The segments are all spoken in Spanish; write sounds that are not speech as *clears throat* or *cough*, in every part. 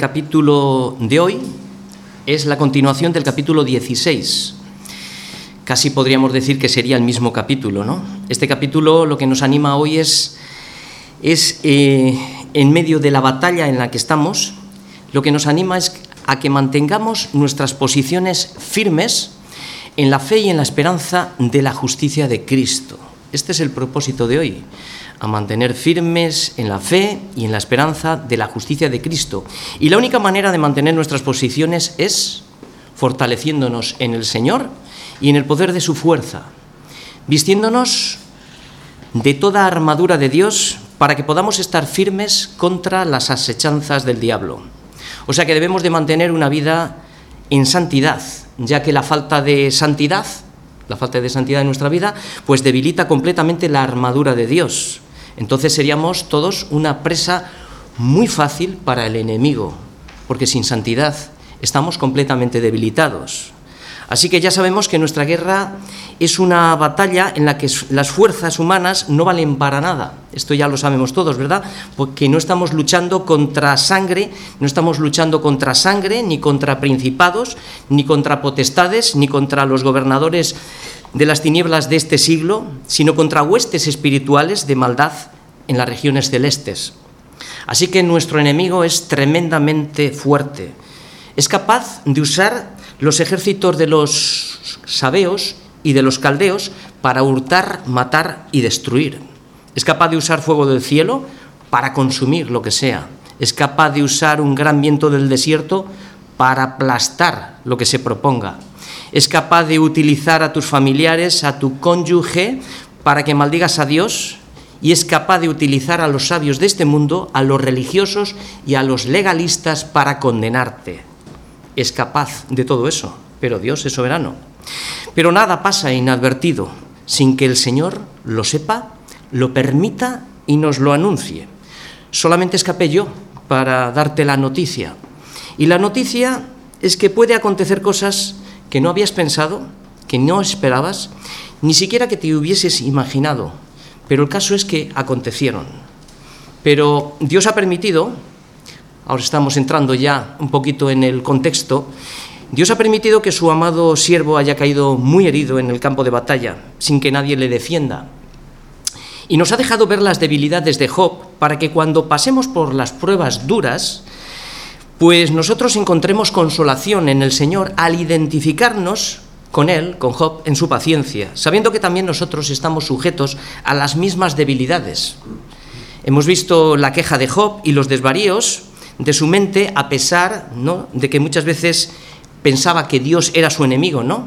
capítulo de hoy es la continuación del capítulo 16. Casi podríamos decir que sería el mismo capítulo, ¿no? Este capítulo lo que nos anima hoy es, es eh, en medio de la batalla en la que estamos, lo que nos anima es a que mantengamos nuestras posiciones firmes en la fe y en la esperanza de la justicia de Cristo. Este es el propósito de hoy, a mantener firmes en la fe y en la esperanza de la justicia de Cristo. Y la única manera de mantener nuestras posiciones es fortaleciéndonos en el Señor y en el poder de su fuerza, vistiéndonos de toda armadura de Dios para que podamos estar firmes contra las asechanzas del diablo. O sea que debemos de mantener una vida en santidad, ya que la falta de santidad, la falta de santidad en nuestra vida, pues debilita completamente la armadura de Dios. Entonces seríamos todos una presa muy fácil para el enemigo, porque sin santidad estamos completamente debilitados. Así que ya sabemos que nuestra guerra es una batalla en la que las fuerzas humanas no valen para nada. Esto ya lo sabemos todos, ¿verdad? Porque no estamos luchando contra sangre, no estamos luchando contra sangre, ni contra principados, ni contra potestades, ni contra los gobernadores de las tinieblas de este siglo, sino contra huestes espirituales de maldad en las regiones celestes. Así que nuestro enemigo es tremendamente fuerte. Es capaz de usar los ejércitos de los sabeos y de los caldeos para hurtar, matar y destruir. Es capaz de usar fuego del cielo para consumir lo que sea. Es capaz de usar un gran viento del desierto para aplastar lo que se proponga. Es capaz de utilizar a tus familiares, a tu cónyuge, para que maldigas a Dios. Y es capaz de utilizar a los sabios de este mundo, a los religiosos y a los legalistas para condenarte es capaz de todo eso, pero Dios es soberano. Pero nada pasa inadvertido sin que el Señor lo sepa, lo permita y nos lo anuncie. Solamente escapé yo para darte la noticia. Y la noticia es que puede acontecer cosas que no habías pensado, que no esperabas, ni siquiera que te hubieses imaginado. Pero el caso es que acontecieron. Pero Dios ha permitido ahora estamos entrando ya un poquito en el contexto, Dios ha permitido que su amado siervo haya caído muy herido en el campo de batalla, sin que nadie le defienda. Y nos ha dejado ver las debilidades de Job para que cuando pasemos por las pruebas duras, pues nosotros encontremos consolación en el Señor al identificarnos con Él, con Job, en su paciencia, sabiendo que también nosotros estamos sujetos a las mismas debilidades. Hemos visto la queja de Job y los desvaríos, de su mente a pesar ¿no? de que muchas veces pensaba que Dios era su enemigo, ¿no?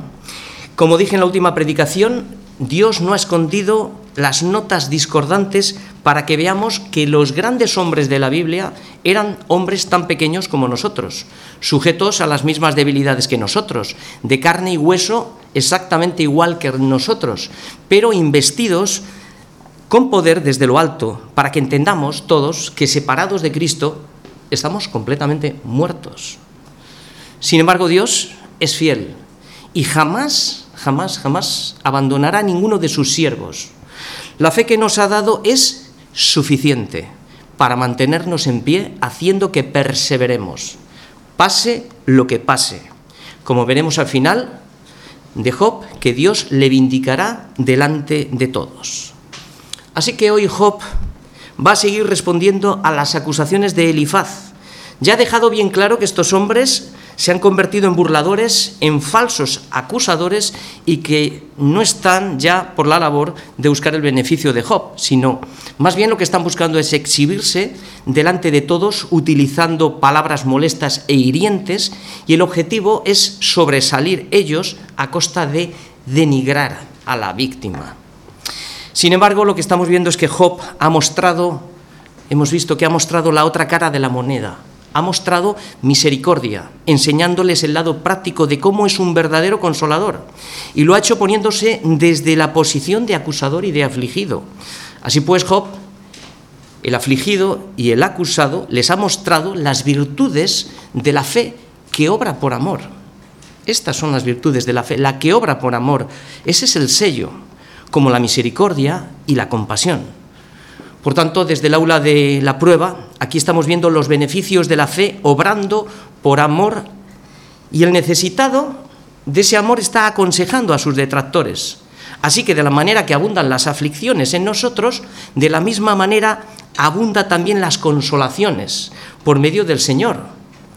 Como dije en la última predicación, Dios no ha escondido las notas discordantes para que veamos que los grandes hombres de la Biblia eran hombres tan pequeños como nosotros, sujetos a las mismas debilidades que nosotros, de carne y hueso exactamente igual que nosotros, pero investidos con poder desde lo alto, para que entendamos todos que separados de Cristo estamos completamente muertos. Sin embargo, Dios es fiel y jamás, jamás, jamás abandonará a ninguno de sus siervos. La fe que nos ha dado es suficiente para mantenernos en pie, haciendo que perseveremos, pase lo que pase. Como veremos al final de Job, que Dios le vindicará delante de todos. Así que hoy Job va a seguir respondiendo a las acusaciones de Elifaz. Ya ha dejado bien claro que estos hombres se han convertido en burladores, en falsos acusadores y que no están ya por la labor de buscar el beneficio de Job, sino más bien lo que están buscando es exhibirse delante de todos utilizando palabras molestas e hirientes y el objetivo es sobresalir ellos a costa de denigrar a la víctima. Sin embargo, lo que estamos viendo es que Job ha mostrado, hemos visto que ha mostrado la otra cara de la moneda, ha mostrado misericordia, enseñándoles el lado práctico de cómo es un verdadero consolador. Y lo ha hecho poniéndose desde la posición de acusador y de afligido. Así pues, Job, el afligido y el acusado, les ha mostrado las virtudes de la fe que obra por amor. Estas son las virtudes de la fe, la que obra por amor. Ese es el sello como la misericordia y la compasión. Por tanto, desde el aula de la prueba, aquí estamos viendo los beneficios de la fe obrando por amor y el necesitado de ese amor está aconsejando a sus detractores. Así que de la manera que abundan las aflicciones en nosotros, de la misma manera abunda también las consolaciones por medio del Señor,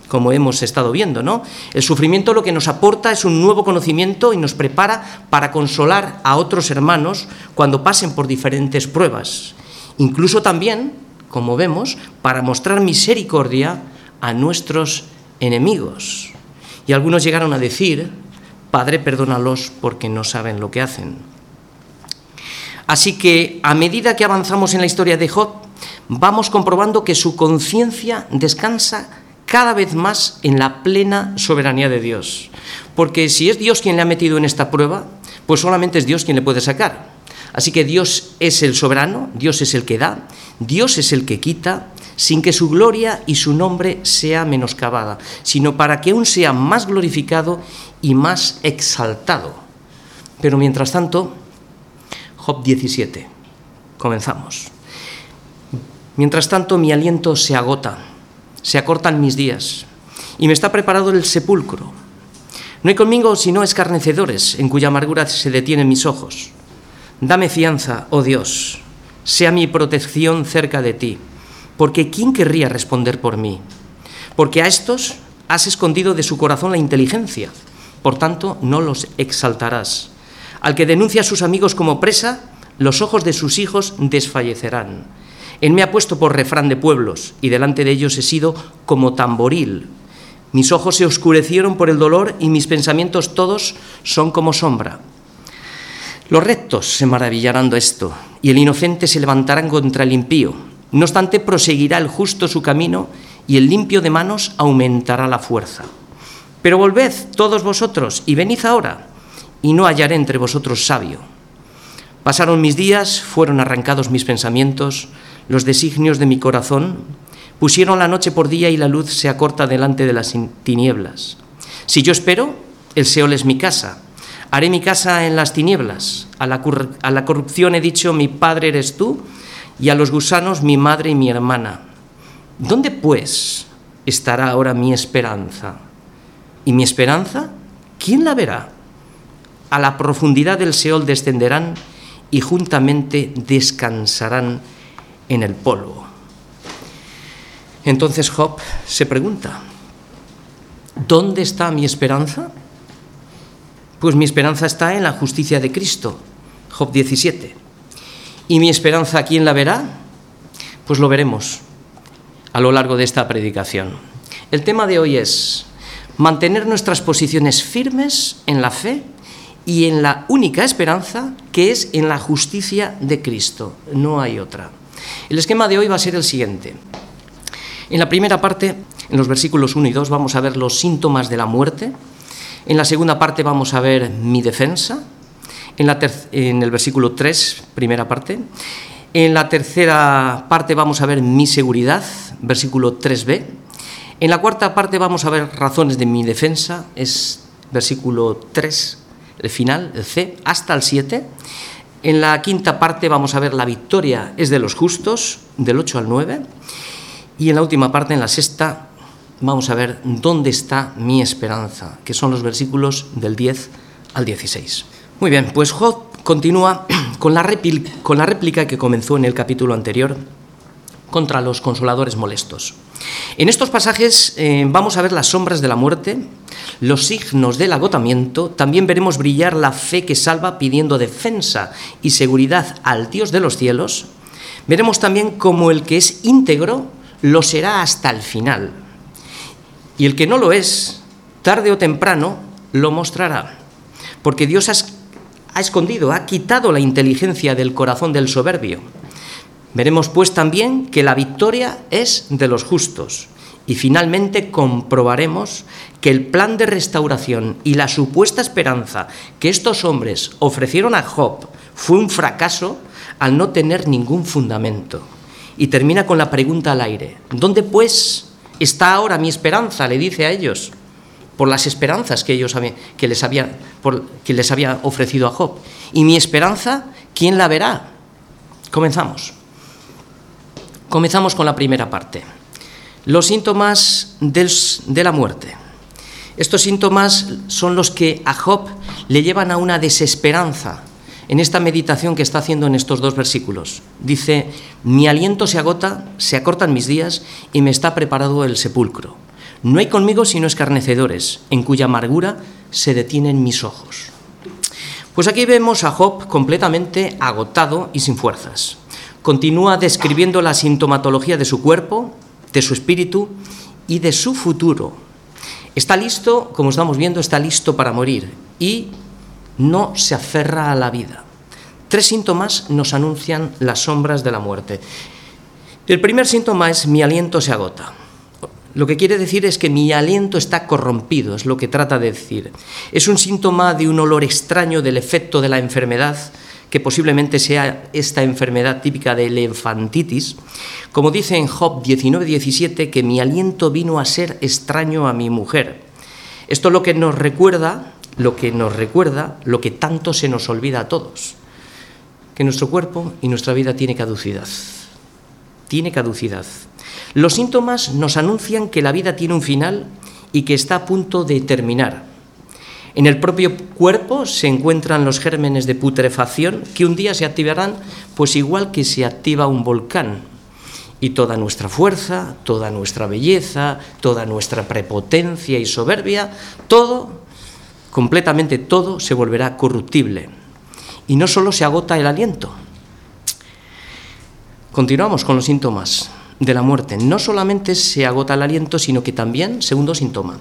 como hemos estado viendo, ¿no? El sufrimiento lo que nos aporta es un nuevo conocimiento y nos prepara para consolar a otros hermanos cuando pasen por diferentes pruebas. Incluso también, como vemos, para mostrar misericordia a nuestros enemigos. Y algunos llegaron a decir, Padre, perdónalos porque no saben lo que hacen. Así que a medida que avanzamos en la historia de Job, vamos comprobando que su conciencia descansa cada vez más en la plena soberanía de Dios. Porque si es Dios quien le ha metido en esta prueba, pues solamente es Dios quien le puede sacar. Así que Dios es el soberano, Dios es el que da, Dios es el que quita, sin que su gloria y su nombre sea menoscabada, sino para que aún sea más glorificado y más exaltado. Pero mientras tanto, Job 17, comenzamos. Mientras tanto, mi aliento se agota, se acortan mis días, y me está preparado el sepulcro. No hay conmigo sino escarnecedores, en cuya amargura se detienen mis ojos. Dame fianza, oh Dios, sea mi protección cerca de ti, porque ¿quién querría responder por mí? Porque a estos has escondido de su corazón la inteligencia, por tanto no los exaltarás. Al que denuncia a sus amigos como presa, los ojos de sus hijos desfallecerán. Él me ha puesto por refrán de pueblos, y delante de ellos he sido como tamboril. Mis ojos se oscurecieron por el dolor y mis pensamientos todos son como sombra. Los rectos se maravillarán de esto, y el inocente se levantará contra el impío. No obstante, proseguirá el justo su camino, y el limpio de manos aumentará la fuerza. Pero volved todos vosotros, y venid ahora, y no hallaré entre vosotros sabio. Pasaron mis días, fueron arrancados mis pensamientos, los designios de mi corazón, pusieron la noche por día y la luz se acorta delante de las tinieblas. Si yo espero, el Seol es mi casa Haré mi casa en las tinieblas. A la, corrupción he dicho, mi padre eres tú, y a los gusanos, mi madre y mi hermana. ¿Dónde, pues, estará ahora mi esperanza? ¿Y mi esperanza? ¿Quién la verá? A la profundidad del Seol descenderán y juntamente descansarán en el polvo. Entonces Job se pregunta, ¿dónde está mi esperanza? Pues mi esperanza está en la justicia de Cristo. Job 17. ¿Y mi esperanza quién la verá? Pues lo veremos a lo largo de esta predicación. El tema de hoy es mantener nuestras posiciones firmes en la fe y en la única esperanza que es en la justicia de Cristo. No hay otra. El esquema de hoy va a ser el siguiente. En la primera parte, en los versículos 1 y 2, vamos a ver los síntomas de la muerte en la segunda parte vamos a ver mi defensa, en, el versículo 3, primera parte. En la tercera parte vamos a ver mi seguridad, versículo 3b. En la cuarta parte vamos a ver razones de mi defensa, es versículo 3, el final, el C, hasta el 7. En la quinta parte vamos a ver la victoria es de los justos, del 8 al 9. Y en la última parte, en la sexta, vamos a ver dónde está mi esperanza, que son los versículos del 10 al 16. Muy bien, pues Job continúa *clears throat* con la, réplica que comenzó en el capítulo anterior contra los consoladores molestos. En estos pasajes eh, vamos a ver las sombras de la muerte, los signos del agotamiento, también veremos brillar la fe que salva pidiendo defensa y seguridad al Dios de los cielos, veremos también cómo el que es íntegro lo será hasta el final, y el que no lo es, tarde o temprano, lo mostrará. Porque Dios ha escondido, ha quitado la inteligencia del corazón del soberbio. Veremos pues también que la victoria es de los justos. Y finalmente comprobaremos que el plan de restauración y la supuesta esperanza que estos hombres ofrecieron a Job fue un fracaso al no tener ningún fundamento. Y termina con la pregunta al aire, ¿dónde pues está ahora mi esperanza, le dice a ellos, por las esperanzas que, ellos que, les había, que les había ofrecido a Job. Y mi esperanza, ¿quién la verá? Comenzamos. Comenzamos con la primera parte. Los síntomas de la muerte. Estos síntomas son los que a Job le llevan a una desesperanza en esta meditación que está haciendo en estos dos versículos. Dice, mi aliento se agota, se acortan mis días y me está preparado el sepulcro. No hay conmigo sino escarnecedores, en cuya amargura se detienen mis ojos. Pues aquí vemos a Job completamente agotado y sin fuerzas. Continúa describiendo la sintomatología de su cuerpo, de su espíritu y de su futuro. Está listo, como estamos viendo, está listo para morir y no se aferra a la vida. Tres síntomas nos anuncian las sombras de la muerte. El primer síntoma es mi aliento se agota. Lo que quiere decir es que mi aliento está corrompido, es lo que trata de decir. Es un síntoma de un olor extraño del efecto de la enfermedad, que posiblemente sea esta enfermedad típica de la infantitis. Como dice en Job 19:17, que mi aliento vino a ser extraño a mi mujer. Esto es lo que nos recuerda lo que nos recuerda lo que tanto se nos olvida a todos, que nuestro cuerpo y nuestra vida tiene caducidad. Tiene caducidad. Los síntomas nos anuncian que la vida tiene un final y que está a punto de terminar. En el propio cuerpo se encuentran los gérmenes de putrefacción que un día se activarán, pues igual que se activa un volcán. Y toda nuestra fuerza, toda nuestra belleza, toda nuestra prepotencia y soberbia, todo completamente todo se volverá corruptible. Y no solo se agota el aliento. Continuamos con los síntomas de la muerte. No solamente se agota el aliento, sino que también, segundo síntoma,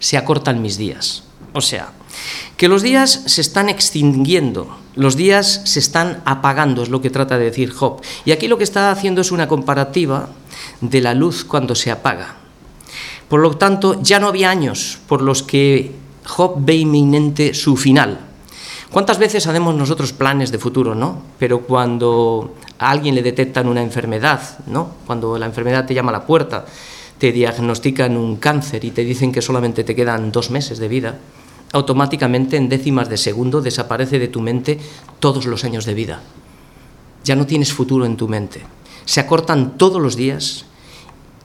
se acortan mis días. O sea, que los días se están extinguiendo, los días se están apagando, es lo que trata de decir Job. Y aquí lo que está haciendo es una comparativa de la luz cuando se apaga. Por lo tanto, ya no había años por los que Job ve inminente su final. ¿Cuántas veces hacemos nosotros planes de futuro, no? Pero cuando a alguien le detectan una enfermedad, ¿no? Cuando la enfermedad te llama a la puerta, te diagnostican un cáncer y te dicen que solamente te quedan dos meses de vida, automáticamente en décimas de segundo desaparece de tu mente todos los años de vida. Ya no tienes futuro en tu mente. Se acortan todos los días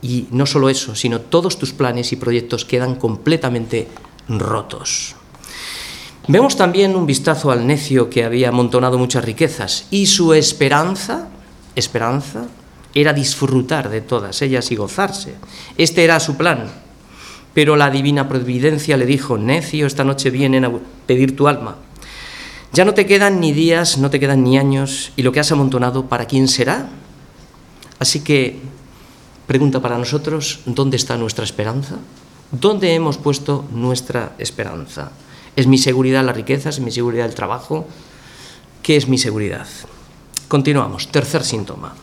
y no solo eso, sino todos tus planes y proyectos quedan completamente rotos. Vemos también un vistazo al necio que había amontonado muchas riquezas y su esperanza, esperanza, era disfrutar de todas ellas y gozarse. Este era su plan. Pero la divina providencia le dijo, necio, esta noche vienen a pedir tu alma. Ya no te quedan ni días, no te quedan ni años, y lo que has amontonado, ¿para quién será? Así que, pregunta para nosotros, ¿dónde está nuestra esperanza? ¿Dónde hemos puesto nuestra esperanza? ¿Es mi seguridad la riqueza? ¿Es mi seguridad el trabajo? ¿Qué es mi seguridad? Continuamos. Tercer síntoma.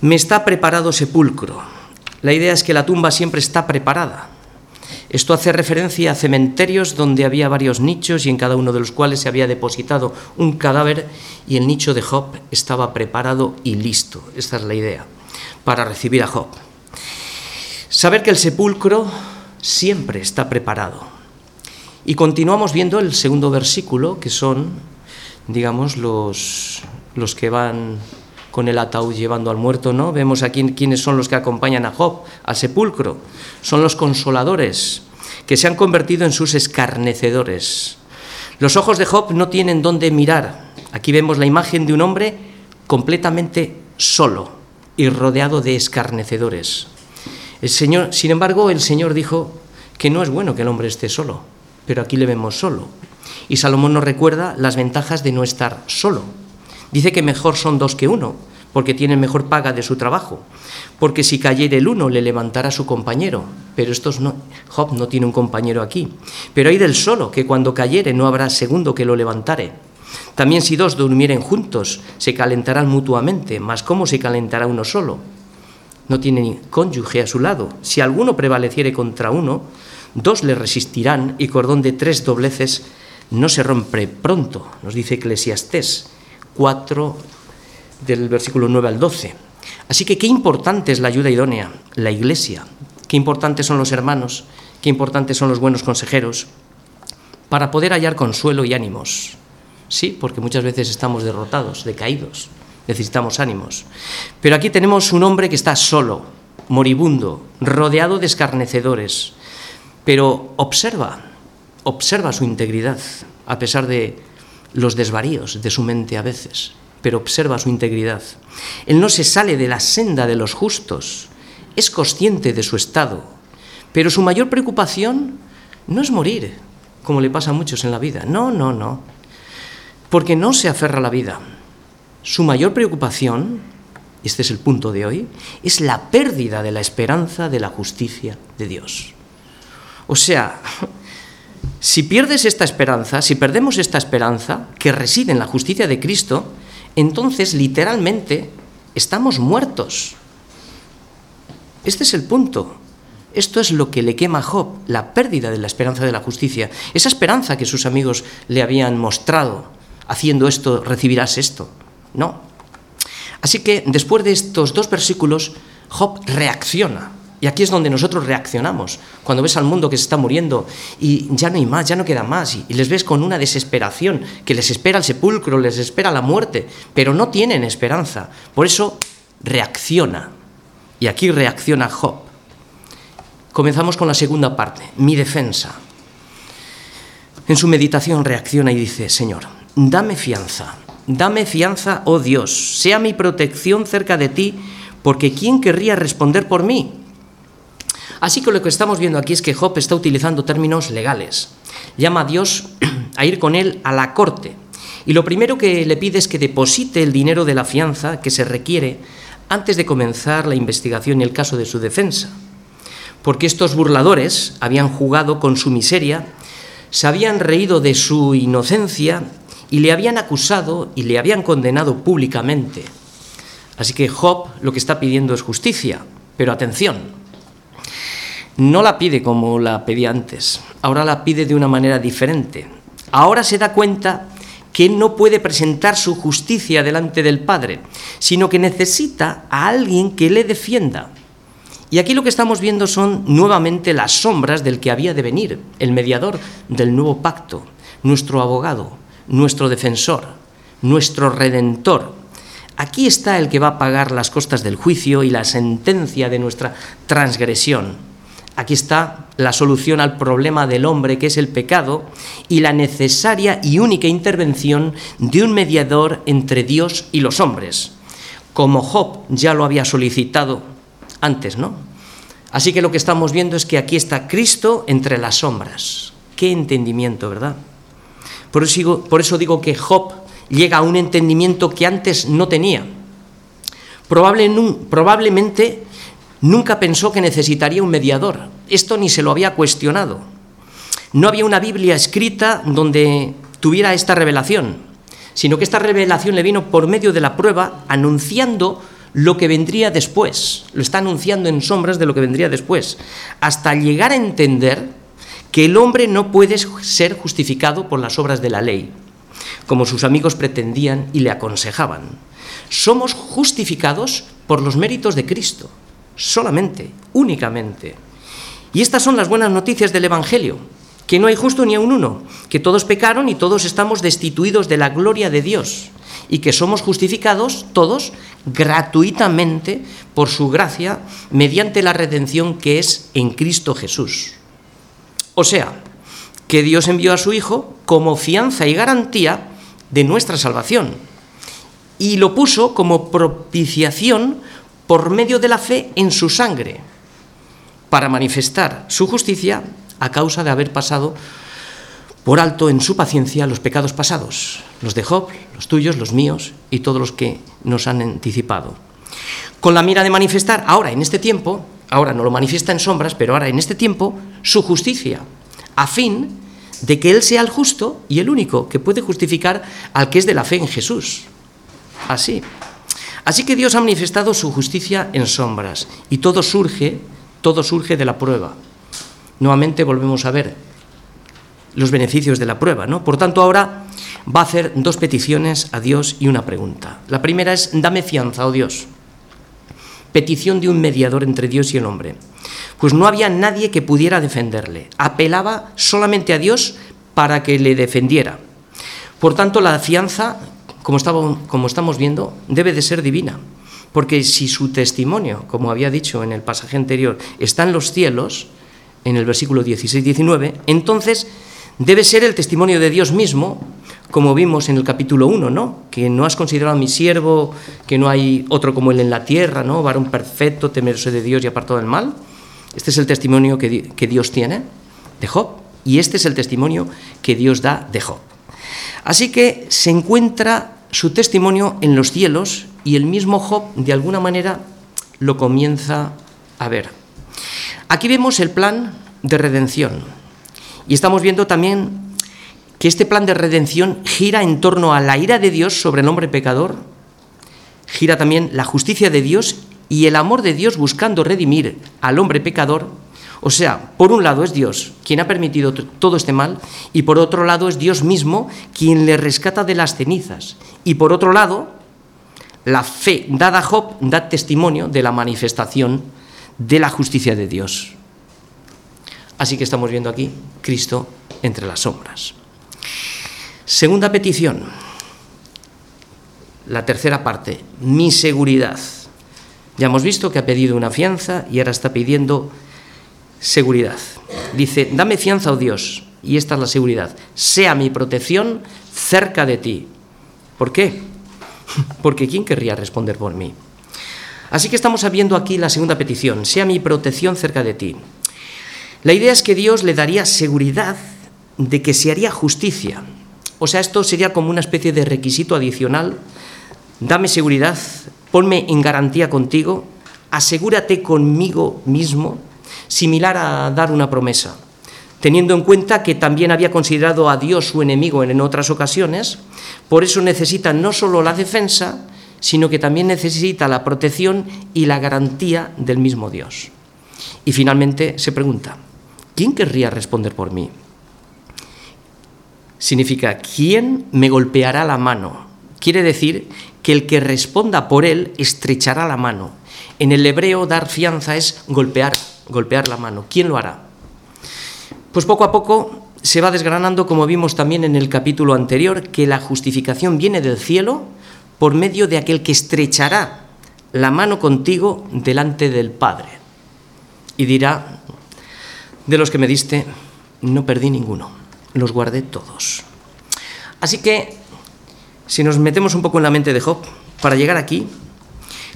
Me está preparado sepulcro. La idea es que la tumba siempre está preparada. Esto hace referencia a cementerios donde había varios nichos y en cada uno de los cuales se había depositado un cadáver y el nicho de Job estaba preparado y listo. Esta es la idea, para recibir a Job. Saber que el sepulcro siempre está preparado. Y continuamos viendo el segundo versículo, que son, digamos, los, los que van con el ataúd llevando al muerto, ¿no? Vemos aquí quiénes son los que acompañan a Job al sepulcro. Son los consoladores, que se han convertido en sus escarnecedores. Los ojos de Job no tienen dónde mirar. Aquí vemos la imagen de un hombre completamente solo y rodeado de escarnecedores. Señor, sin embargo, el Señor dijo que no es bueno que el hombre esté solo, pero aquí le vemos solo. Y Salomón nos recuerda las ventajas de no estar solo. Dice que mejor son dos que uno, porque tienen mejor paga de su trabajo. Porque si cayere el uno, le levantará su compañero. Pero estos no, Job no tiene un compañero aquí. Pero hay del solo, que cuando cayere no habrá segundo que lo levantare. También si dos durmieren juntos, se calentarán mutuamente, mas ¿cómo se calentará uno solo? no tiene ni cónyuge a su lado. Si alguno prevaleciere contra uno, dos le resistirán y cordón de tres dobleces no se rompe pronto, nos dice Eclesiastés 4 del versículo 9 al 12. Así que qué importante es la ayuda idónea, la iglesia, qué importantes son los hermanos, qué importantes son los buenos consejeros, para poder hallar consuelo y ánimos. Sí, porque muchas veces estamos derrotados, decaídos, necesitamos ánimos. Pero aquí tenemos un hombre que está solo, moribundo, rodeado de escarnecedores, pero observa, observa su integridad, a pesar de los desvaríos de su mente a veces, pero observa su integridad. Él no se sale de la senda de los justos, es consciente de su estado, pero su mayor preocupación no es morir, como le pasa a muchos en la vida, no, no, no, porque no se aferra a la vida. Su mayor preocupación, este es el punto de hoy, es la pérdida de la esperanza de la justicia de Dios. O sea, si pierdes esta esperanza, si perdemos esta esperanza que reside en la justicia de Cristo, entonces literalmente estamos muertos. Este es el punto. Esto es lo que le quema a Job, la pérdida de la esperanza de la justicia. Esa esperanza que sus amigos le habían mostrado, haciendo esto recibirás esto. No. Así que después de estos dos versículos, Job reacciona. Y aquí es donde nosotros reaccionamos. Cuando ves al mundo que se está muriendo y ya no hay más, ya no queda más, y, les ves con una desesperación, que les espera el sepulcro, les espera la muerte, pero no tienen esperanza. Por eso reacciona. Y aquí reacciona Job. Comenzamos con la segunda parte, mi defensa. En su meditación reacciona y dice, Señor, dame fianza, dame fianza, oh Dios, sea mi protección cerca de ti, porque ¿quién querría responder por mí? Así que lo que estamos viendo aquí es que Job está utilizando términos legales. Llama a Dios *clears throat* a ir con él a la corte. Y lo primero que le pide es que deposite el dinero de la fianza que se requiere antes de comenzar la investigación y el caso de su defensa. Porque estos burladores habían jugado con su miseria, se habían reído de su inocencia y le habían acusado y le habían condenado públicamente. Así que Job lo que está pidiendo es justicia, pero atención, no la pide como la pedía antes, ahora la pide de una manera diferente. Ahora se da cuenta que no puede presentar su justicia delante del Padre, sino que necesita a alguien que le defienda. Y aquí lo que estamos viendo son nuevamente las sombras del que había de venir, el mediador del nuevo pacto, nuestro abogado, nuestro defensor, nuestro redentor. Aquí está el que va a pagar las costas del juicio y la sentencia de nuestra transgresión. Aquí está la solución al problema del hombre, que es el pecado, y la necesaria y única intervención de un mediador entre Dios y los hombres, como Job ya lo había solicitado antes, ¿no? Así que lo que estamos viendo es que aquí está Cristo entre las sombras. Qué entendimiento, ¿verdad? Por eso digo, que Job llega a un entendimiento que antes no tenía. probablemente Nunca pensó que necesitaría un mediador. Esto ni se lo había cuestionado. No había una Biblia escrita donde tuviera esta revelación, sino que esta revelación le vino por medio de la prueba anunciando lo que vendría después. Lo está anunciando en sombras de lo que vendría después, hasta llegar a entender que el hombre no puede ser justificado por las obras de la ley, como sus amigos pretendían y le aconsejaban. Somos justificados por los méritos de Cristo solamente, únicamente. Y estas son las buenas noticias del Evangelio, que no hay justo ni a un uno, que todos pecaron y todos estamos destituidos de la gloria de Dios, y que somos justificados todos gratuitamente por su gracia mediante la redención que es en Cristo Jesús. O sea, que Dios envió a su Hijo como fianza y garantía de nuestra salvación, y lo puso como propiciación por medio de la fe en su sangre, para manifestar su justicia a causa de haber pasado por alto en su paciencia los pecados pasados, los de Job, los tuyos, los míos y todos los que nos han anticipado. Con la mira de manifestar ahora, en este tiempo, ahora no lo manifiesta en sombras, pero ahora en este tiempo, su justicia, a fin de que Él sea el justo y el único que puede justificar al que es de la fe en Jesús. Así. Así que Dios ha manifestado su justicia en sombras y todo surge, todo surge de la prueba. Nuevamente volvemos a ver los beneficios de la prueba, ¿no? Por tanto, ahora va a hacer dos peticiones a Dios y una pregunta. La primera es, dame fianza, oh Dios. Petición de un mediador entre Dios y el hombre. Pues no había nadie que pudiera defenderle. Apelaba solamente a Dios para que le defendiera. Por tanto, la fianza como, estamos viendo, debe de ser divina. Porque si su testimonio, como había dicho en el pasaje anterior, está en los cielos, en el versículo 16-19, entonces debe ser el testimonio de Dios mismo, como vimos en el capítulo 1, ¿no? Que no has considerado a mi siervo, que no hay otro como él en la tierra, ¿no? Varón perfecto, temeroso de Dios y apartado del mal. Este es el testimonio que, que Dios tiene de Job y este es el testimonio que Dios da de Job. Así que se encuentra su testimonio en los cielos y el mismo Job de alguna manera lo comienza a ver. Aquí vemos el plan de redención y estamos viendo también que este plan de redención gira en torno a la ira de Dios sobre el hombre pecador, gira también la justicia de Dios y el amor de Dios buscando redimir al hombre pecador. O sea, por un lado es Dios quien ha permitido todo este mal y por otro lado es Dios mismo quien le rescata de las cenizas. Y por otro lado, la fe dada a Job da testimonio de la manifestación de la justicia de Dios. Así que estamos viendo aquí Cristo entre las sombras. Segunda petición, la tercera parte, mi seguridad. Ya hemos visto que ha pedido una fianza y ahora está pidiendo seguridad. Dice, dame fianza, oh Dios, y esta es la seguridad, sea mi protección cerca de ti. ¿Por qué? *laughs* Porque ¿quién querría responder por mí? Así que estamos viendo aquí la segunda petición, sea mi protección cerca de ti. La idea es que Dios le daría seguridad de que se haría justicia. O sea, esto sería como una especie de requisito adicional. Dame seguridad, ponme en garantía contigo, asegúrate conmigo mismo, similar a dar una promesa teniendo en cuenta que también había considerado a Dios su enemigo en otras ocasiones, por eso necesita no solo la defensa, sino que también necesita la protección y la garantía del mismo Dios. Y finalmente se pregunta, ¿quién querría responder por mí? Significa, ¿quién me golpeará la mano? Quiere decir que el que responda por él estrechará la mano. En el hebreo dar fianza es golpear, golpear la mano. ¿Quién lo hará? Pues poco a poco se va desgranando, como vimos también en el capítulo anterior, que la justificación viene del cielo por medio de aquel que estrechará la mano contigo delante del Padre. Y dirá, de los que me diste, no perdí ninguno, los guardé todos. Así que, si nos metemos un poco en la mente de Job, para llegar aquí,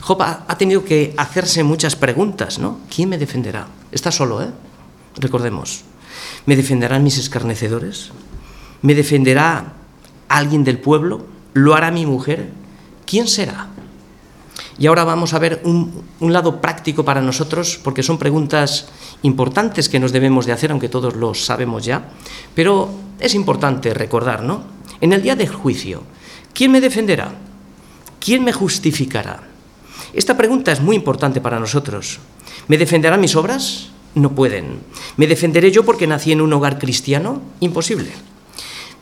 Job ha, tenido que hacerse muchas preguntas, ¿no? ¿Quién me defenderá? Está solo, ¿eh? Recordemos. ¿Me defenderán mis escarnecedores? ¿Me defenderá alguien del pueblo? ¿Lo hará mi mujer? ¿Quién será? Y ahora vamos a ver un, lado práctico para nosotros, porque son preguntas importantes que nos debemos de hacer, aunque todos lo sabemos ya, pero es importante recordar, ¿no? En el día del juicio, ¿quién me defenderá? ¿Quién me justificará? Esta pregunta es muy importante para nosotros. ¿Me defenderán mis obras? No pueden. ¿Me defenderé yo porque nací en un hogar cristiano? Imposible.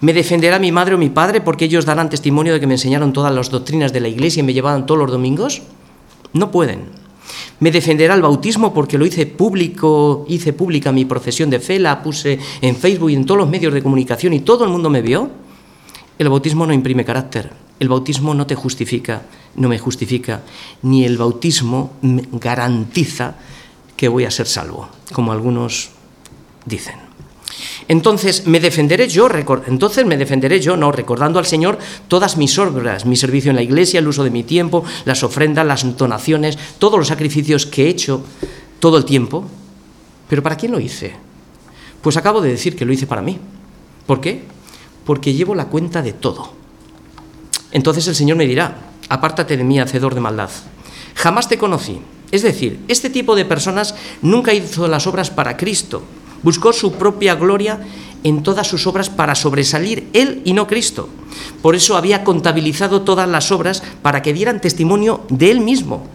¿Me defenderá mi madre o mi padre porque ellos darán testimonio de que me enseñaron todas las doctrinas de la iglesia y me llevaban todos los domingos? No pueden. ¿Me defenderá el bautismo porque lo hice público, hice pública mi profesión de fe, la puse en Facebook y en todos los medios de comunicación y todo el mundo me vio? El bautismo no imprime carácter, el bautismo no te justifica, no me justifica, ni el bautismo garantiza que voy a ser salvo, como algunos dicen. Entonces me defenderé yo, entonces me defenderé yo, no, recordando al Señor todas mis obras, mi servicio en la iglesia, el uso de mi tiempo, las ofrendas, las donaciones, todos los sacrificios que he hecho todo el tiempo. Pero ¿para quién lo hice? Pues acabo de decir que lo hice para mí. ¿Por qué? Porque llevo la cuenta de todo. Entonces el Señor me dirá, apártate de mí, hacedor de maldad. Jamás te conocí. Es decir, este tipo de personas nunca hizo las obras para Cristo, buscó su propia gloria en todas sus obras para sobresalir él y no Cristo. Por eso había contabilizado todas las obras para que dieran testimonio de él mismo.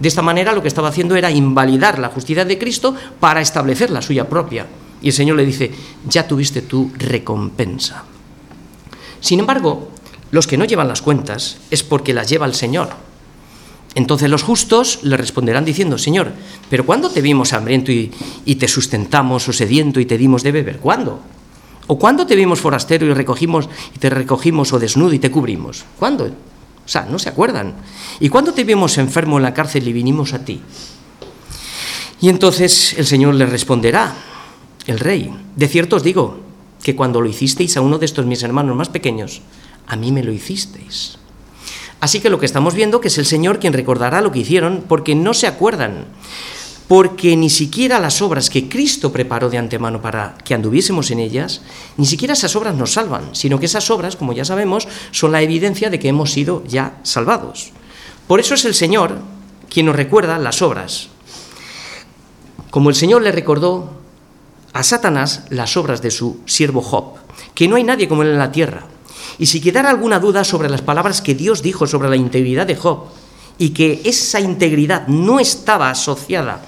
De esta manera lo que estaba haciendo era invalidar la justicia de Cristo para establecer la suya propia. Y el Señor le dice, ya tuviste tu recompensa. Sin embargo, los que no llevan las cuentas es porque las lleva el Señor. Entonces los justos le responderán diciendo, Señor, ¿pero cuándo te vimos hambriento y, te sustentamos o sediento y te dimos de beber? ¿Cuándo? ¿O cuándo te vimos forastero y recogimos y te recogimos o desnudo y te cubrimos? ¿Cuándo? O sea, no se acuerdan. ¿Y cuándo te vimos enfermo en la cárcel y vinimos a ti? Y entonces el Señor le responderá, el rey, de cierto os digo que cuando lo hicisteis a uno de estos mis hermanos más pequeños, a mí me lo hicisteis. Así que lo que estamos viendo que es el Señor quien recordará lo que hicieron porque no se acuerdan, porque ni siquiera las obras que Cristo preparó de antemano para que anduviésemos en ellas, ni siquiera esas obras nos salvan, sino que esas obras, como ya sabemos, son la evidencia de que hemos sido ya salvados. Por eso es el Señor quien nos recuerda las obras. Como el Señor le recordó a Satanás las obras de su siervo Job, que no hay nadie como él en la tierra. Y si quedara alguna duda sobre las palabras que Dios dijo sobre la integridad de Job, y que esa integridad no estaba asociada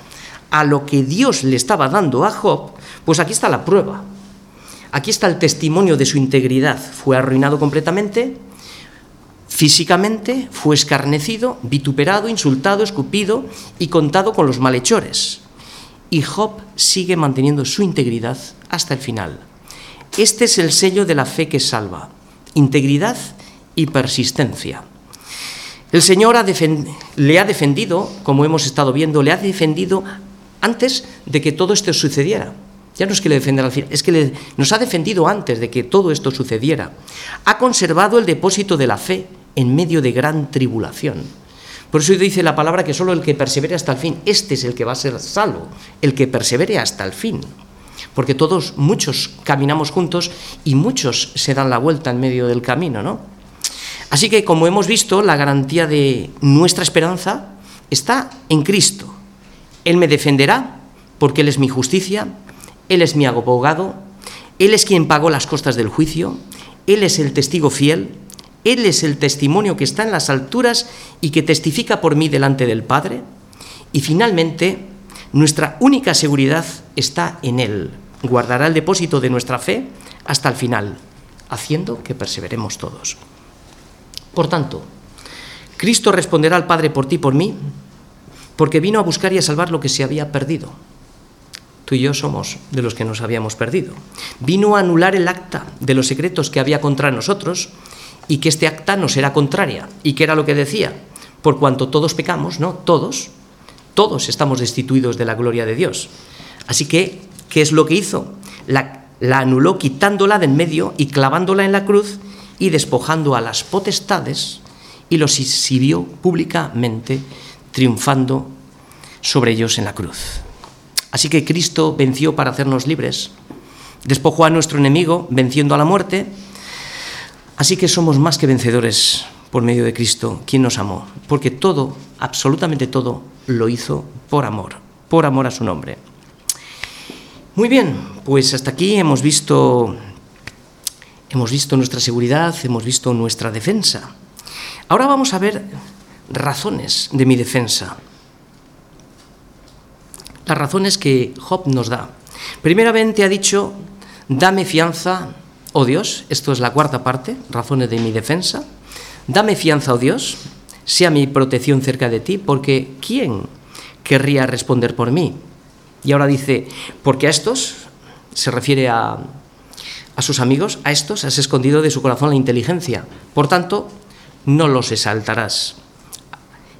a lo que Dios le estaba dando a Job, pues aquí está la prueba. Aquí está el testimonio de su integridad. Fue arruinado completamente, físicamente, fue escarnecido, vituperado, insultado, escupido y contado con los malhechores. Y Job sigue manteniendo su integridad hasta el final. Este es el sello de la fe que salva, integridad y persistencia. El Señor le ha defendido, como hemos estado viendo, le ha defendido antes de que todo esto sucediera. Ya no es que le defienda al fin, es que nos ha defendido antes de que todo esto sucediera. Ha conservado el depósito de la fe en medio de gran tribulación. Por eso dice la palabra que solo el que persevere hasta el fin, este es el que va a ser salvo, el que persevere hasta el fin. Porque todos, muchos caminamos juntos y muchos se dan la vuelta en medio del camino, ¿no? Así que, como hemos visto, la garantía de nuestra esperanza está en Cristo. Él me defenderá porque Él es mi justicia, Él es mi abogado, Él es quien pagó las costas del juicio, Él es el testigo fiel, Él es el testimonio que está en las alturas y que testifica por mí delante del Padre. Y finalmente, nuestra única seguridad está en Él. Guardará el depósito de nuestra fe hasta el final, haciendo que perseveremos todos. Por tanto, Cristo responderá al Padre por ti por mí, porque vino a buscar y a salvar lo que se había perdido. Tú y yo somos de los que nos habíamos perdido. Vino a anular el acta de los secretos que había contra nosotros y que este acta nos era contraria. ¿Y que era lo que decía? Por cuanto todos pecamos, ¿no? Todos, todos estamos destituidos de la gloria de Dios. Así que, ¿qué es lo que hizo? La, la anuló quitándola de en medio y clavándola en la cruz y despojando a las potestades y los exhibió públicamente triunfando sobre ellos en la cruz. Así que Cristo venció para hacernos libres, despojó a nuestro enemigo venciendo a la muerte, así que somos más que vencedores por medio de Cristo, quien nos amó, porque todo, absolutamente todo, lo hizo por amor, por amor a su nombre. Muy bien, pues hasta aquí hemos visto hemos visto nuestra seguridad, hemos visto nuestra defensa. Ahora vamos a ver razones de mi defensa. Las razones que Job nos da. Primeramente ha dicho, dame fianza, oh Dios, esto es la cuarta parte, razones de mi defensa, dame fianza, oh Dios, sea mi protección cerca de ti, porque ¿quién querría responder por mí? Y ahora dice, porque a estos, se refiere a, a sus amigos, a estos has escondido de su corazón la inteligencia, por tanto, no los exaltarás.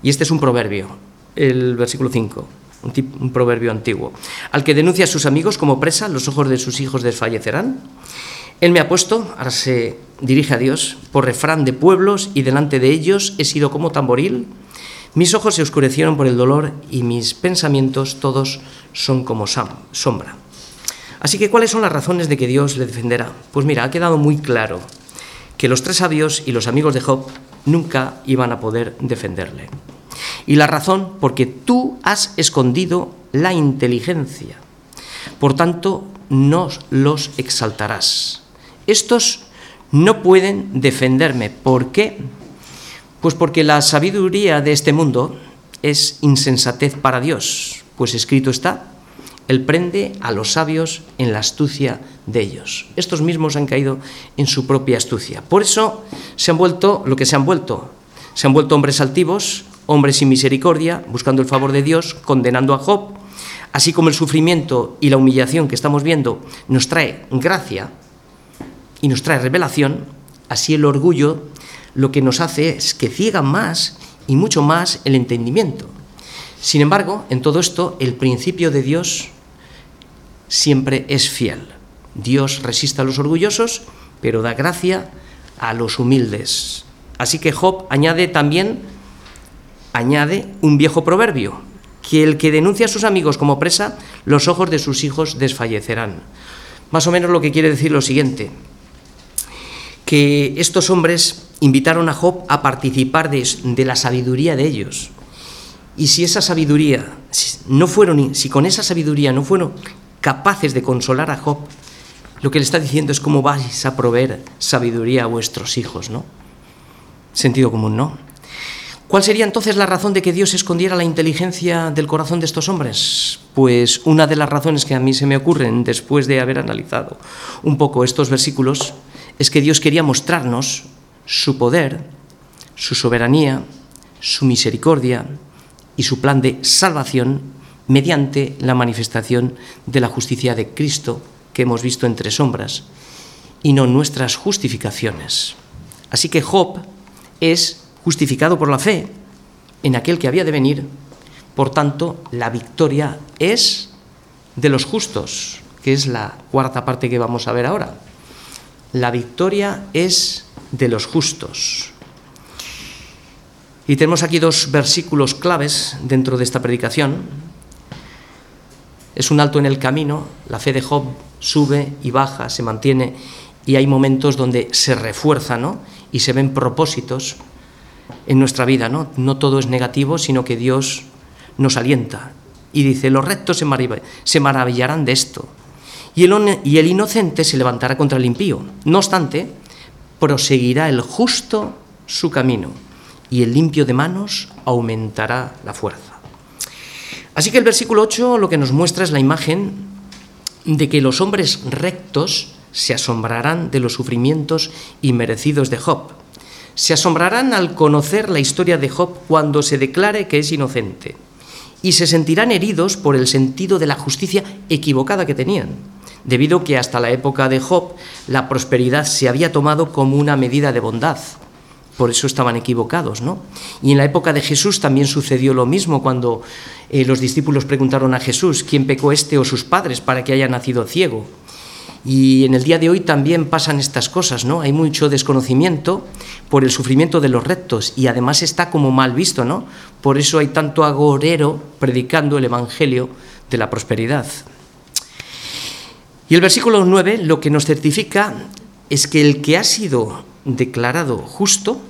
Y este es un proverbio, el versículo 5, un, proverbio antiguo. Al que denuncia a sus amigos como presa, los ojos de sus hijos desfallecerán. Él me ha puesto, ahora se dirige a Dios, por refrán de pueblos y delante de ellos he sido como tamboril. Mis ojos se oscurecieron por el dolor y mis pensamientos todos son como sombra. Así que, ¿cuáles son las razones de que Dios le defenderá? Pues mira, ha quedado muy claro que los tres sabios y los amigos de Job nunca iban a poder defenderle. Y la razón, porque tú has escondido la inteligencia. Por tanto, no los exaltarás. Estos no pueden defenderme. ¿Por qué? Pues porque la sabiduría de este mundo es insensatez para Dios, pues escrito está, Él prende a los sabios en la astucia de ellos. Estos mismos han caído en su propia astucia. Por eso se han vuelto lo que se han vuelto. Se han vuelto hombres altivos, hombres sin misericordia, buscando el favor de Dios, condenando a Job. Así como el sufrimiento y la humillación que estamos viendo nos trae gracia, y nos trae revelación, así el orgullo lo que nos hace es que ciega más y mucho más el entendimiento. Sin embargo, en todo esto, el principio de Dios siempre es fiel. Dios resiste a los orgullosos, pero da gracia a los humildes. Así que Job añade también añade un viejo proverbio, que el que denuncia a sus amigos como presa, los ojos de sus hijos desfallecerán. Más o menos lo que quiere decir lo siguiente, que estos hombres invitaron a Job a participar de, la sabiduría de ellos. Y si esa sabiduría no fueron, si con esa sabiduría no fueron capaces de consolar a Job, lo que le está diciendo es cómo vais a proveer sabiduría a vuestros hijos, ¿no? Sentido común, ¿no? ¿Cuál sería entonces la razón de que Dios escondiera la inteligencia del corazón de estos hombres? Pues una de las razones que a mí se me ocurren después de haber analizado un poco estos versículos es que Dios quería mostrarnos su poder, su soberanía, su misericordia y su plan de salvación mediante la manifestación de la justicia de Cristo que hemos visto entre sombras y no nuestras justificaciones. Así que Job es justificado por la fe en aquel que había de venir. Por tanto, la victoria es de los justos, que es la cuarta parte que vamos a ver ahora. La victoria es de los justos. Y tenemos aquí dos versículos claves dentro de esta predicación. Es un alto en el camino, la fe de Job sube y baja, se mantiene, y hay momentos donde se refuerza, ¿no? Y se ven propósitos en nuestra vida, ¿no? No todo es negativo, sino que Dios nos alienta y dice, los rectos se, maravillarán de esto y el, y inocente se levantará contra el impío. No obstante, proseguirá el justo su camino y el limpio de manos aumentará la fuerza. Así que el versículo 8 lo que nos muestra es la imagen de que los hombres rectos se asombrarán de los sufrimientos inmerecidos de Job se asombrarán al conocer la historia de Job cuando se declare que es inocente y se sentirán heridos por el sentido de la justicia equivocada que tenían, debido que hasta la época de Job la prosperidad se había tomado como una medida de bondad. Por eso estaban equivocados, ¿no? Y en la época de Jesús también sucedió lo mismo cuando eh, los discípulos preguntaron a Jesús, ¿quién pecó este o sus padres para que haya nacido ciego? Y en el día de hoy también pasan estas cosas, ¿no? Hay mucho desconocimiento por el sufrimiento de los rectos y además está como mal visto, ¿no? Por eso hay tanto agorero predicando el evangelio de la prosperidad. Y el versículo 9 lo que nos certifica es que el que ha sido declarado justo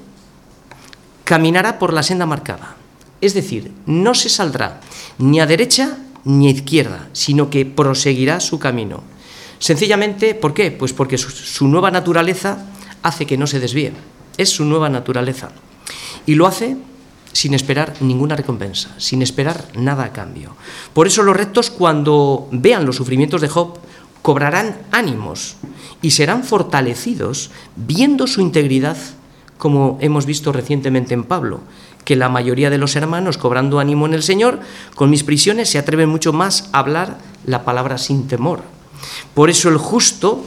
caminará por la senda marcada. Es decir, no se saldrá ni a derecha ni a izquierda, sino que proseguirá su camino. Sencillamente, ¿por qué? Pues porque su, nueva naturaleza hace que no se desvíe. Es su nueva naturaleza. Y lo hace sin esperar ninguna recompensa, sin esperar nada a cambio. Por eso los rectos, cuando vean los sufrimientos de Job, cobrarán ánimos y serán fortalecidos viendo su integridad, como hemos visto recientemente en Pablo, que la mayoría de los hermanos, cobrando ánimo en el Señor, con mis prisiones se atreven mucho más a hablar la palabra sin temor. Por eso el justo,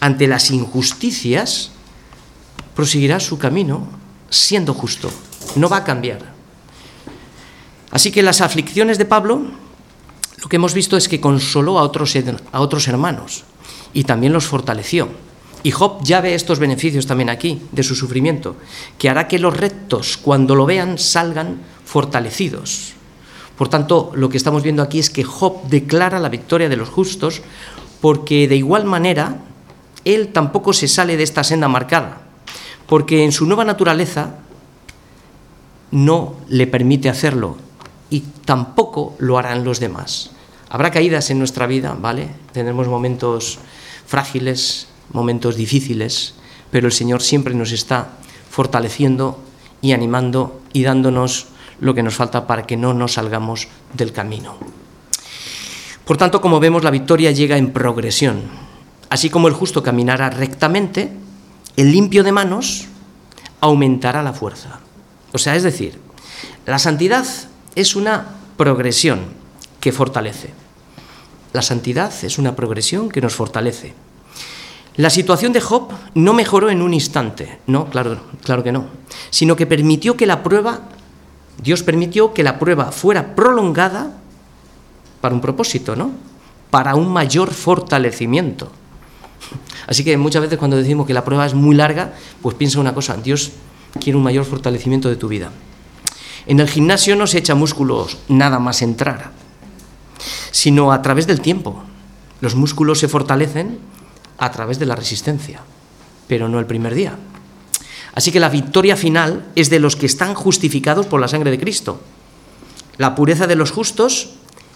ante las injusticias, proseguirá su camino siendo justo. No va a cambiar. Así que las aflicciones de Pablo, lo que hemos visto es que consoló a otros, a otros hermanos y también los fortaleció. Y Job ya ve estos beneficios también aquí de su sufrimiento, que hará que los rectos, cuando lo vean, salgan fortalecidos. Por tanto, lo que estamos viendo aquí es que Job declara la victoria de los justos porque de igual manera él tampoco se sale de esta senda marcada, porque en su nueva naturaleza no le permite hacerlo y tampoco lo harán los demás. Habrá caídas en nuestra vida, ¿vale? Tendremos momentos frágiles, momentos difíciles, pero el Señor siempre nos está fortaleciendo y animando y dándonos lo que nos falta para que no nos salgamos del camino. Por tanto, como vemos, la victoria llega en progresión. Así como el justo caminará rectamente, el limpio de manos aumentará la fuerza. O sea, es decir, la santidad es una progresión que fortalece. La santidad es una progresión que nos fortalece. La situación de Job no mejoró en un instante, no, claro, claro que no, sino que permitió que la prueba, Dios permitió que la prueba fuera prolongada para un propósito, ¿no? Para un mayor fortalecimiento. Así que muchas veces cuando decimos que la prueba es muy larga, pues piensa una cosa, Dios quiere un mayor fortalecimiento de tu vida. En el gimnasio no se echa músculos nada más entrar, sino a través del tiempo. Los músculos se fortalecen a través de la resistencia, pero no el primer día. Así que la victoria final es de los que están justificados por la sangre de Cristo. La pureza de los justos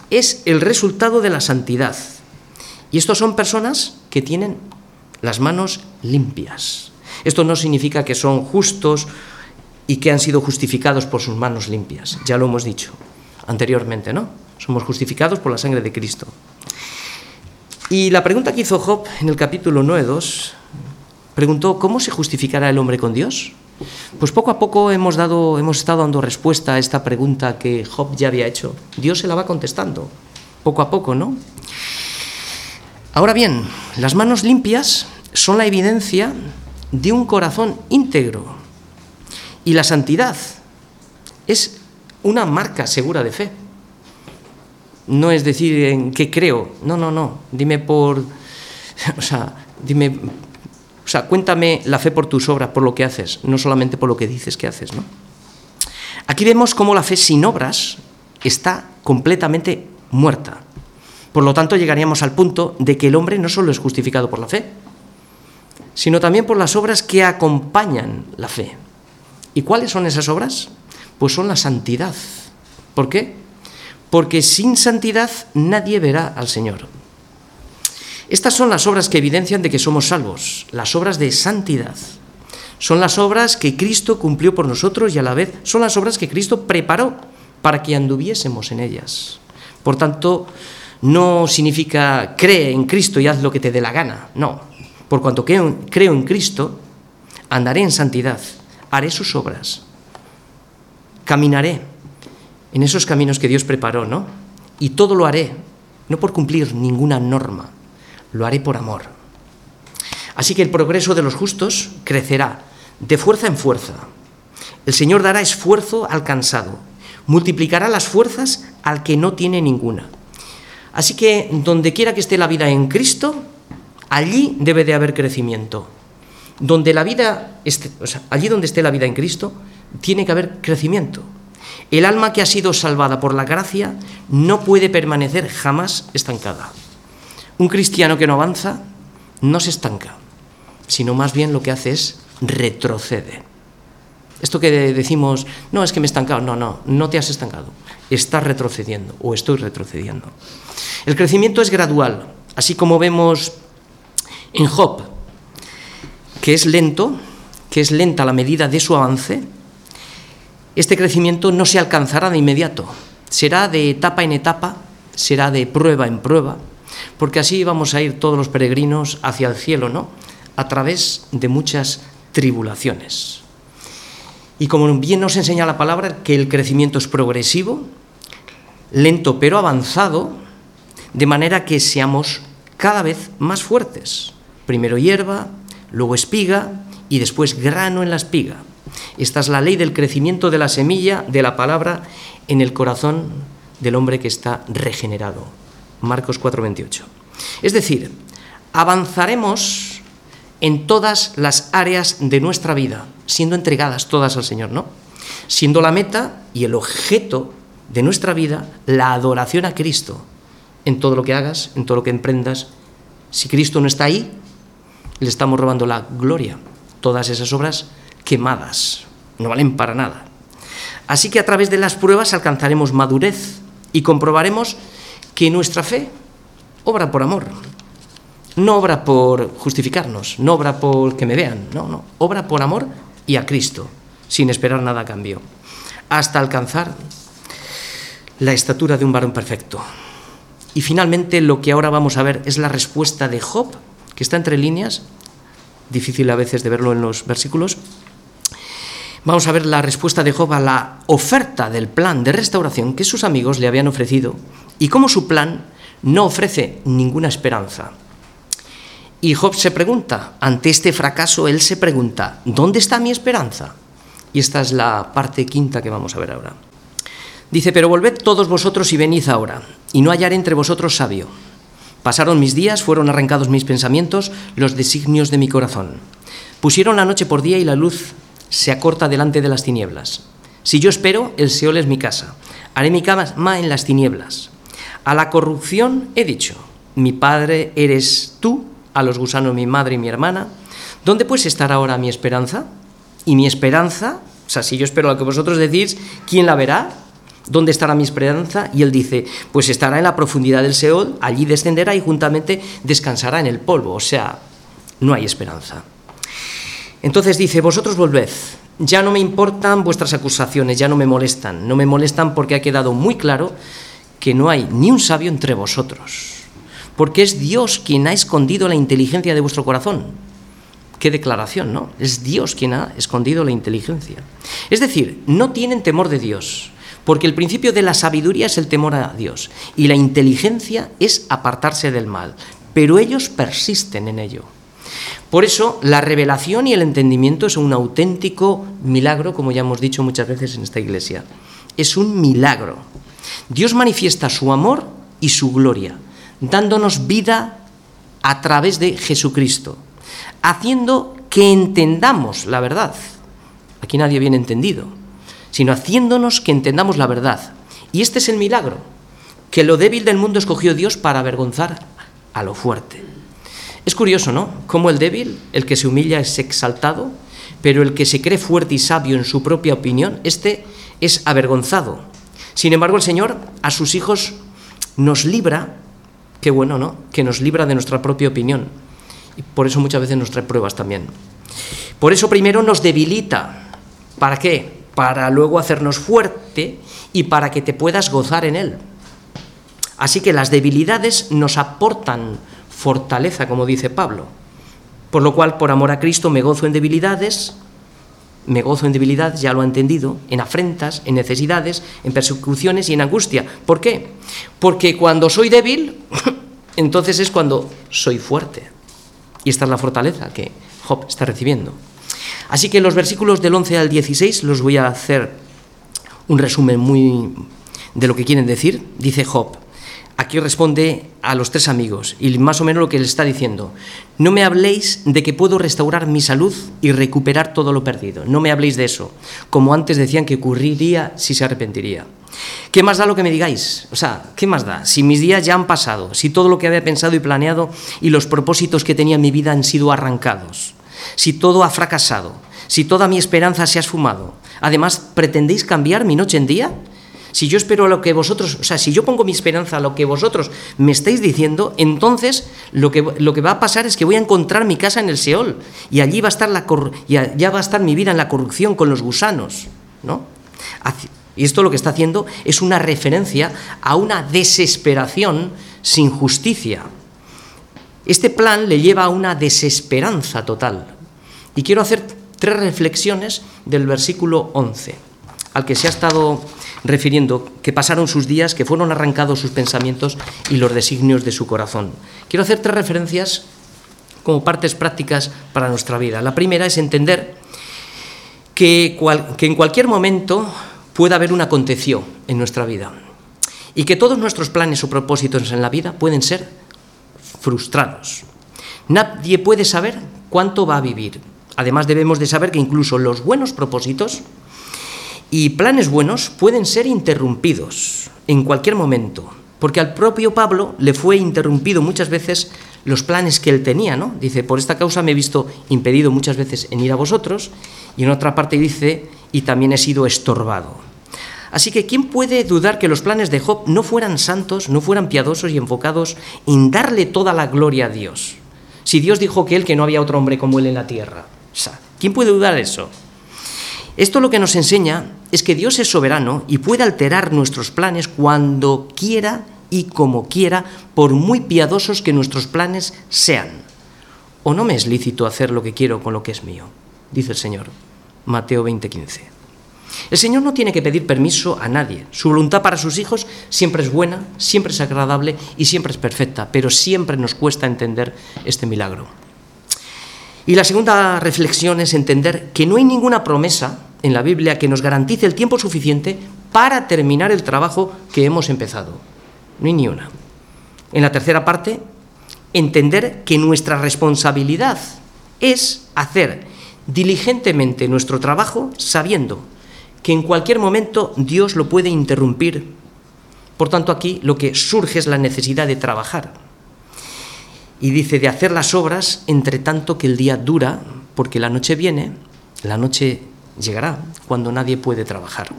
es el resultado de la santidad. Y estos son personas que tienen las manos limpias. Esto no significa que son justos y que han sido justificados por sus manos limpias. Ya lo hemos dicho anteriormente, ¿no? Somos justificados por la sangre de Cristo. Y la pregunta que hizo Job en el capítulo 9.2 preguntó, ¿cómo se justificará el hombre con Dios? Pues poco a poco hemos, dado, hemos estado dando respuesta a esta pregunta que Job ya había hecho. Dios se la va contestando, poco a poco, ¿no? Ahora bien, las manos limpias son la evidencia de un corazón íntegro y la santidad es una marca segura de fe no es decir en qué creo, no, no, no, dime por, *laughs* o sea, dime, o sea, cuéntame la fe por tus obras, por lo que haces, no solamente por lo que dices que haces, ¿no? Aquí vemos cómo la fe sin obras está completamente muerta. Por lo tanto, llegaríamos al punto de que el hombre no solo es justificado por la fe, sino también por las obras que acompañan la fe. ¿Y cuáles son esas obras? Pues son la santidad. ¿Por qué? porque sin santidad nadie verá al Señor. Estas son las obras que evidencian de que somos salvos, las obras de santidad. Son las obras que Cristo cumplió por nosotros y a la vez son las obras que Cristo preparó para que anduviésemos en ellas. Por tanto, no significa cree en Cristo y haz lo que te dé la gana, no. Por cuanto creo en Cristo, andaré en santidad, haré sus obras, caminaré en esos caminos que Dios preparó, ¿no? Y todo lo haré, no por cumplir ninguna norma, lo haré por amor. Así que el progreso de los justos crecerá de fuerza en fuerza. El Señor dará esfuerzo al cansado, multiplicará las fuerzas al que no tiene ninguna. Así que donde quiera que esté la vida en Cristo, allí debe de haber crecimiento. Donde la vida esté, allí donde esté la vida en Cristo, tiene que haber crecimiento. El alma que ha sido salvada por la gracia no puede permanecer jamás estancada. Un cristiano que no avanza no se estanca, sino más bien lo que hace es retrocede. Esto que decimos, no, es que me he estancado, no, no, no te has estancado, estás retrocediendo o estoy retrocediendo. El crecimiento es gradual, así como vemos en Job, que es lento, que es lenta la medida de su avance, este crecimiento no se alcanzará de inmediato, será de etapa en etapa, será de prueba en prueba, porque así vamos a ir todos los peregrinos hacia el cielo, ¿no? A través de muchas tribulaciones. Y como bien nos enseña la palabra, que el crecimiento es progresivo, lento pero avanzado, de manera que seamos cada vez más fuertes. Primero hierba, luego espiga y después grano en la espiga. Esta es la ley del crecimiento de la semilla de la palabra en el corazón del hombre que está regenerado. Marcos 4:28. Es decir, avanzaremos en todas las áreas de nuestra vida, siendo entregadas todas al Señor, ¿no? Siendo la meta y el objeto de nuestra vida la adoración a Cristo en todo lo que hagas, en todo lo que emprendas. Si Cristo no está ahí, le estamos robando la gloria. Todas esas obras quemadas, no valen para nada. Así que a través de las pruebas alcanzaremos madurez y comprobaremos que nuestra fe obra por amor, no obra por justificarnos, no obra por que me vean, no, no, obra por amor y a Cristo, sin esperar nada a cambio, hasta alcanzar la estatura de un varón perfecto. Y finalmente lo que ahora vamos a ver es la respuesta de Job, que está entre líneas, difícil a veces de verlo en los versículos, Vamos a ver la respuesta de Job a la oferta del plan de restauración que sus amigos le habían ofrecido y cómo su plan no ofrece ninguna esperanza. Y Job se pregunta, ante este fracaso, él se pregunta, ¿dónde está mi esperanza? Y esta es la parte quinta que vamos a ver ahora. Dice, pero volved todos vosotros y venid ahora, y no hallaré entre vosotros sabio. Pasaron mis días, fueron arrancados mis pensamientos, los designios de mi corazón. Pusieron la noche por día y la luz se acorta delante de las tinieblas. Si yo espero, el Seol es mi casa. Haré mi cama en las tinieblas. A la corrupción he dicho, mi padre eres tú, a los gusanos mi madre y mi hermana. ¿Dónde pues estará ahora mi esperanza? Y mi esperanza, o sea, si yo espero lo que vosotros decís, ¿quién la verá? ¿Dónde estará mi esperanza? Y él dice, pues estará en la profundidad del Seol, allí descenderá y juntamente descansará en el polvo. O sea, no hay esperanza. Entonces dice, vosotros volved, ya no me importan vuestras acusaciones, ya no me molestan, no me molestan porque ha quedado muy claro que no hay ni un sabio entre vosotros, porque es Dios quien ha escondido la inteligencia de vuestro corazón. Qué declaración, ¿no? Es Dios quien ha escondido la inteligencia. Es decir, no tienen temor de Dios, porque el principio de la sabiduría es el temor a Dios y la inteligencia es apartarse del mal, pero ellos persisten en ello. Por eso la revelación y el entendimiento es un auténtico milagro, como ya hemos dicho muchas veces en esta iglesia. Es un milagro. Dios manifiesta su amor y su gloria, dándonos vida a través de Jesucristo, haciendo que entendamos la verdad. Aquí nadie viene entendido, sino haciéndonos que entendamos la verdad. Y este es el milagro, que lo débil del mundo escogió Dios para avergonzar a lo fuerte. Es curioso, ¿no? Cómo el débil, el que se humilla es exaltado, pero el que se cree fuerte y sabio en su propia opinión, este es avergonzado. Sin embargo, el Señor a sus hijos nos libra, qué bueno, ¿no? Que nos libra de nuestra propia opinión. Y por eso muchas veces nos trae pruebas también. Por eso primero nos debilita. ¿Para qué? Para luego hacernos fuerte y para que te puedas gozar en Él. Así que las debilidades nos aportan fortaleza, como dice Pablo. Por lo cual, por amor a Cristo, me gozo en debilidades, me gozo en debilidades, ya lo ha entendido, en afrentas, en necesidades, en persecuciones y en angustia. ¿Por qué? Porque cuando soy débil, *coughs* entonces es cuando soy fuerte. Y esta es la fortaleza que Job está recibiendo. Así que los versículos del 11 al 16 los voy a hacer un resumen muy de lo que quieren decir. Dice Job, aquí responde a los tres amigos y más o menos lo que le está diciendo. No me habléis de que puedo restaurar mi salud y recuperar todo lo perdido. No me habléis de eso, como antes decían que ocurriría si se arrepentiría. ¿Qué más da lo que me digáis? O sea, ¿qué más da? Si mis días ya han pasado, si todo lo que había pensado y planeado y los propósitos que tenía en mi vida han sido arrancados, si todo ha fracasado, si toda mi esperanza se ha esfumado, además, ¿pretendéis cambiar mi noche en día? Si yo espero lo que vosotros, o sea, si yo pongo mi esperanza a lo que vosotros me estáis diciendo, entonces lo que, lo que va a pasar es que voy a encontrar mi casa en el Seol y allí va a estar la ya va a estar mi vida en la corrupción con los gusanos, ¿no? Y esto lo que está haciendo es una referencia a una desesperación sin justicia. Este plan le lleva a una desesperanza total. Y quiero hacer tres reflexiones del versículo 11, al que se ha estado refiriendo que pasaron sus días, que fueron arrancados sus pensamientos y los designios de su corazón. Quiero hacer tres referencias como partes prácticas para nuestra vida. La primera es entender que, en cualquier momento puede haber una aconteció en nuestra vida y que todos nuestros planes o propósitos en la vida pueden ser frustrados. Nadie puede saber cuánto va a vivir. Además debemos de saber que incluso los buenos propósitos y planes buenos pueden ser interrumpidos en cualquier momento, porque al propio Pablo le fue interrumpido muchas veces los planes que él tenía, ¿no? Dice, por esta causa me he visto impedido muchas veces en ir a vosotros, y en otra parte dice, y también he sido estorbado. Así que, ¿quién puede dudar que los planes de Job no fueran santos, no fueran piadosos y enfocados en darle toda la gloria a Dios? Si Dios dijo que él, que no había otro hombre como él en la tierra. ¿Quién puede dudar eso? Esto lo que nos enseña es que Dios es soberano y puede alterar nuestros planes cuando quiera y como quiera, por muy piadosos que nuestros planes sean. ¿O no me es lícito hacer lo que quiero con lo que es mío? Dice el Señor. Mateo 20:15. El Señor no tiene que pedir permiso a nadie. Su voluntad para sus hijos siempre es buena, siempre es agradable y siempre es perfecta, pero siempre nos cuesta entender este milagro. Y la segunda reflexión es entender que no hay ninguna promesa en la Biblia que nos garantice el tiempo suficiente para terminar el trabajo que hemos empezado. No hay ni una. En la tercera parte, entender que nuestra responsabilidad es hacer diligentemente nuestro trabajo sabiendo que en cualquier momento Dios lo puede interrumpir. Por tanto, aquí lo que surge es la necesidad de trabajar. Y dice de hacer las obras entre tanto que el día dura, porque la noche viene, la noche llegará cuando nadie puede trabajar.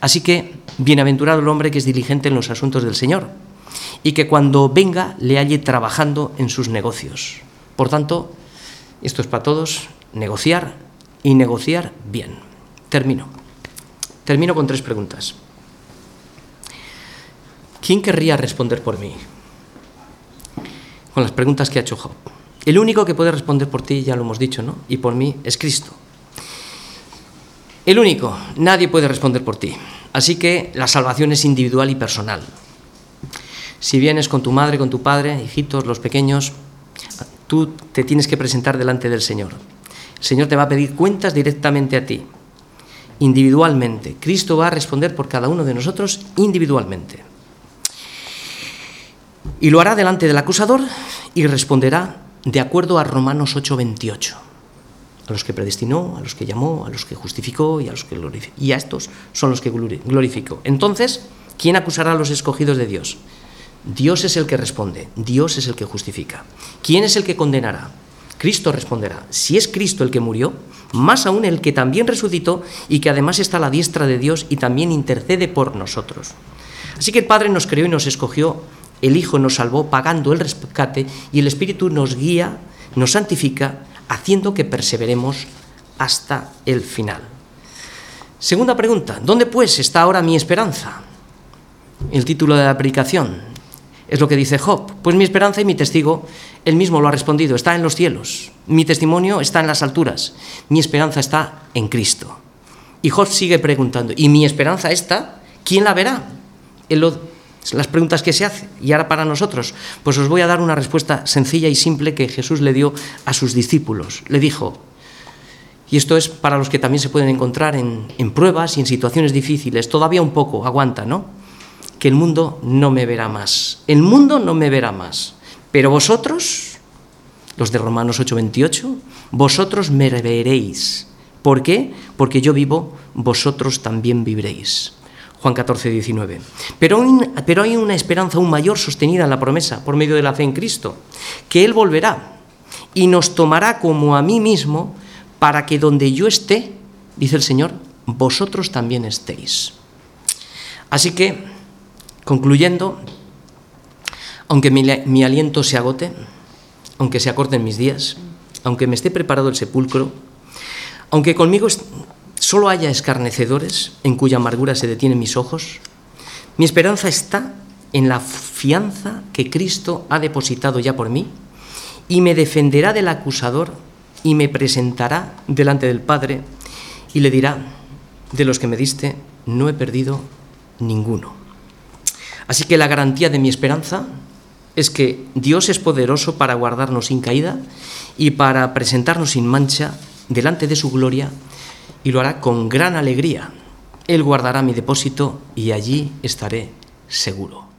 Así que, bienaventurado el hombre que es diligente en los asuntos del Señor y que cuando venga le halle trabajando en sus negocios. Por tanto, esto es para todos, negociar y negociar bien. Termino. Termino con tres preguntas. ¿Quién querría responder por mí? Con las preguntas que ha hecho Job. El único que puede responder por ti, ya lo hemos dicho, ¿no? Y por mí es Cristo. El único, nadie puede responder por ti. Así que la salvación es individual y personal. Si vienes con tu madre, con tu padre, hijitos, los pequeños, tú te tienes que presentar delante del Señor. El Señor te va a pedir cuentas directamente a ti, individualmente. Cristo va a responder por cada uno de nosotros individualmente. Y lo hará delante del acusador y responderá de acuerdo a Romanos 8:28. A los que predestinó, a los que llamó, a los que justificó y a los que glorificó. Y a estos son los que glorificó. Entonces, ¿quién acusará a los escogidos de Dios? Dios es el que responde, Dios es el que justifica. ¿Quién es el que condenará? Cristo responderá. Si es Cristo el que murió, más aún el que también resucitó y que además está a la diestra de Dios y también intercede por nosotros. Así que el Padre nos creó y nos escogió, el Hijo nos salvó pagando el rescate y el Espíritu nos guía, nos santifica, haciendo que perseveremos hasta el final. Segunda pregunta, ¿dónde pues está ahora mi esperanza? El título de la predicación, es lo que dice Job. Pues mi esperanza y mi testigo, él mismo lo ha respondido, está en los cielos. Mi testimonio está en las alturas. Mi esperanza está en Cristo. Y Job sigue preguntando, ¿y mi esperanza está? ¿Quién la verá? las preguntas que se hace. Y ahora para nosotros, pues os voy a dar una respuesta sencilla y simple que Jesús le dio a sus discípulos. Le dijo, y esto es para los que también se pueden encontrar en, en pruebas y en situaciones difíciles, todavía un poco, aguanta, ¿no? que el mundo no me verá más. El mundo no me verá más. Pero vosotros, los de Romanos 8:28, vosotros me veréis. ¿Por qué? Porque yo vivo, vosotros también viviréis. Juan 14, 19. Pero, pero hay una esperanza aún mayor sostenida en la promesa por medio de la fe en Cristo, que Él volverá y nos tomará como a mí mismo para que donde yo esté, dice el Señor, vosotros también estéis. Así que Concluyendo, aunque mi, aliento se agote, aunque se acorten mis días, aunque me esté preparado el sepulcro, aunque conmigo solo haya escarnecedores en cuya amargura se detienen mis ojos, mi esperanza está en la fianza que Cristo ha depositado ya por mí y me defenderá del acusador y me presentará delante del Padre y le dirá, de los que me diste, no he perdido ninguno. Así que la garantía de mi esperanza es que Dios es poderoso para guardarnos sin caída y para presentarnos sin mancha delante de su gloria y lo hará con gran alegría. Él guardará mi depósito y allí estaré seguro.